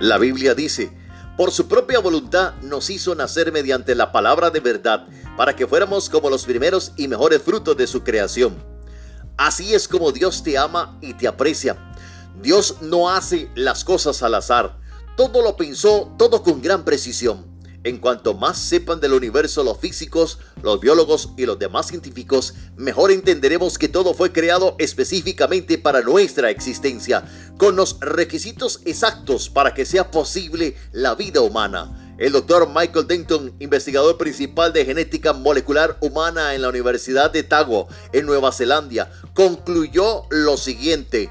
La Biblia dice, por su propia voluntad nos hizo nacer mediante la palabra de verdad, para que fuéramos como los primeros y mejores frutos de su creación. Así es como Dios te ama y te aprecia. Dios no hace las cosas al azar. Todo lo pensó, todo con gran precisión. En cuanto más sepan del universo los físicos, los biólogos y los demás científicos, mejor entenderemos que todo fue creado específicamente para nuestra existencia, con los requisitos exactos para que sea posible la vida humana. El doctor Michael Denton, investigador principal de genética molecular humana en la Universidad de Tago, en Nueva Zelanda, concluyó lo siguiente.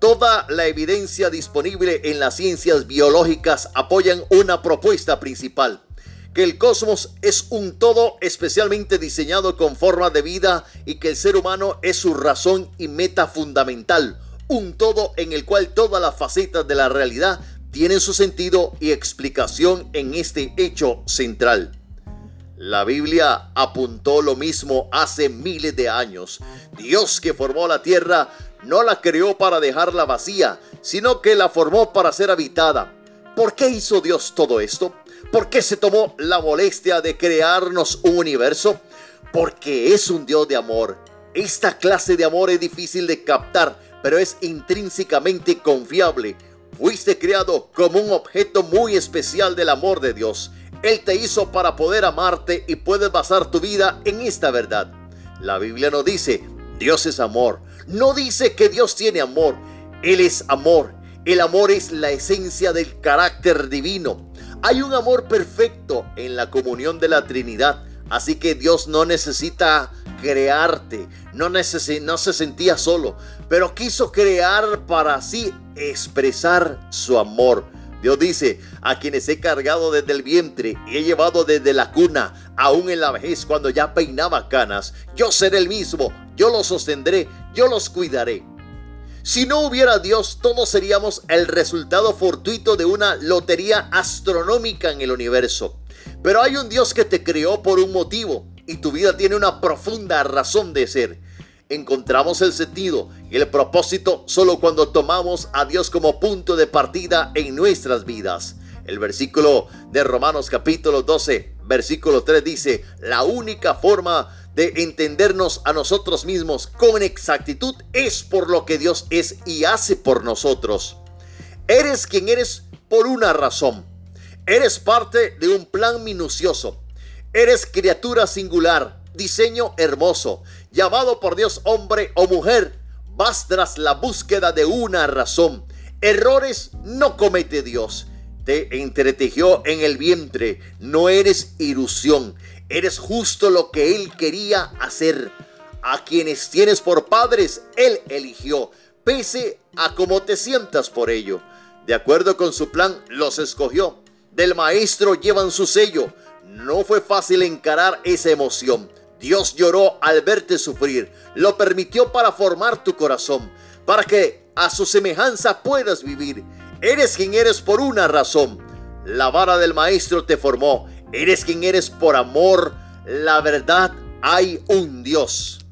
Toda la evidencia disponible en las ciencias biológicas apoyan una propuesta principal, que el cosmos es un todo especialmente diseñado con forma de vida y que el ser humano es su razón y meta fundamental, un todo en el cual todas las facetas de la realidad tienen su sentido y explicación en este hecho central. La Biblia apuntó lo mismo hace miles de años. Dios que formó la tierra no la creó para dejarla vacía, sino que la formó para ser habitada. ¿Por qué hizo Dios todo esto? ¿Por qué se tomó la molestia de crearnos un universo? Porque es un Dios de amor. Esta clase de amor es difícil de captar, pero es intrínsecamente confiable. Fuiste creado como un objeto muy especial del amor de Dios. Él te hizo para poder amarte y puedes basar tu vida en esta verdad. La Biblia no dice, Dios es amor. No dice que Dios tiene amor. Él es amor. El amor es la esencia del carácter divino. Hay un amor perfecto en la comunión de la Trinidad. Así que Dios no necesita crearte, no, se sentía solo, pero quiso crear para así expresar su amor. Dios dice, a quienes he cargado desde el vientre y he llevado desde la cuna, aún en la vejez cuando ya peinaba canas, yo seré el mismo, yo los sostendré, yo los cuidaré. Si no hubiera Dios, todos seríamos el resultado fortuito de una lotería astronómica en el universo. Pero hay un Dios que te creó por un motivo y tu vida tiene una profunda razón de ser encontramos el sentido y el propósito solo cuando tomamos a Dios como punto de partida en nuestras vidas. El versículo de Romanos capítulo 12, versículo 3 dice, la única forma de entendernos a nosotros mismos con exactitud es por lo que Dios es y hace por nosotros. Eres quien eres por una razón. Eres parte de un plan minucioso. Eres criatura singular diseño hermoso, llamado por Dios hombre o mujer, vas tras la búsqueda de una razón. Errores no comete Dios. Te entretejió en el vientre, no eres ilusión, eres justo lo que Él quería hacer. A quienes tienes por padres, Él eligió, pese a cómo te sientas por ello. De acuerdo con su plan, los escogió. Del maestro llevan su sello. No fue fácil encarar esa emoción Dios lloró al verte sufrir, lo permitió para formar tu corazón, para que a su semejanza puedas vivir. Eres quien eres por una razón. La vara del maestro te formó. Eres quien eres por amor. La verdad, hay un Dios.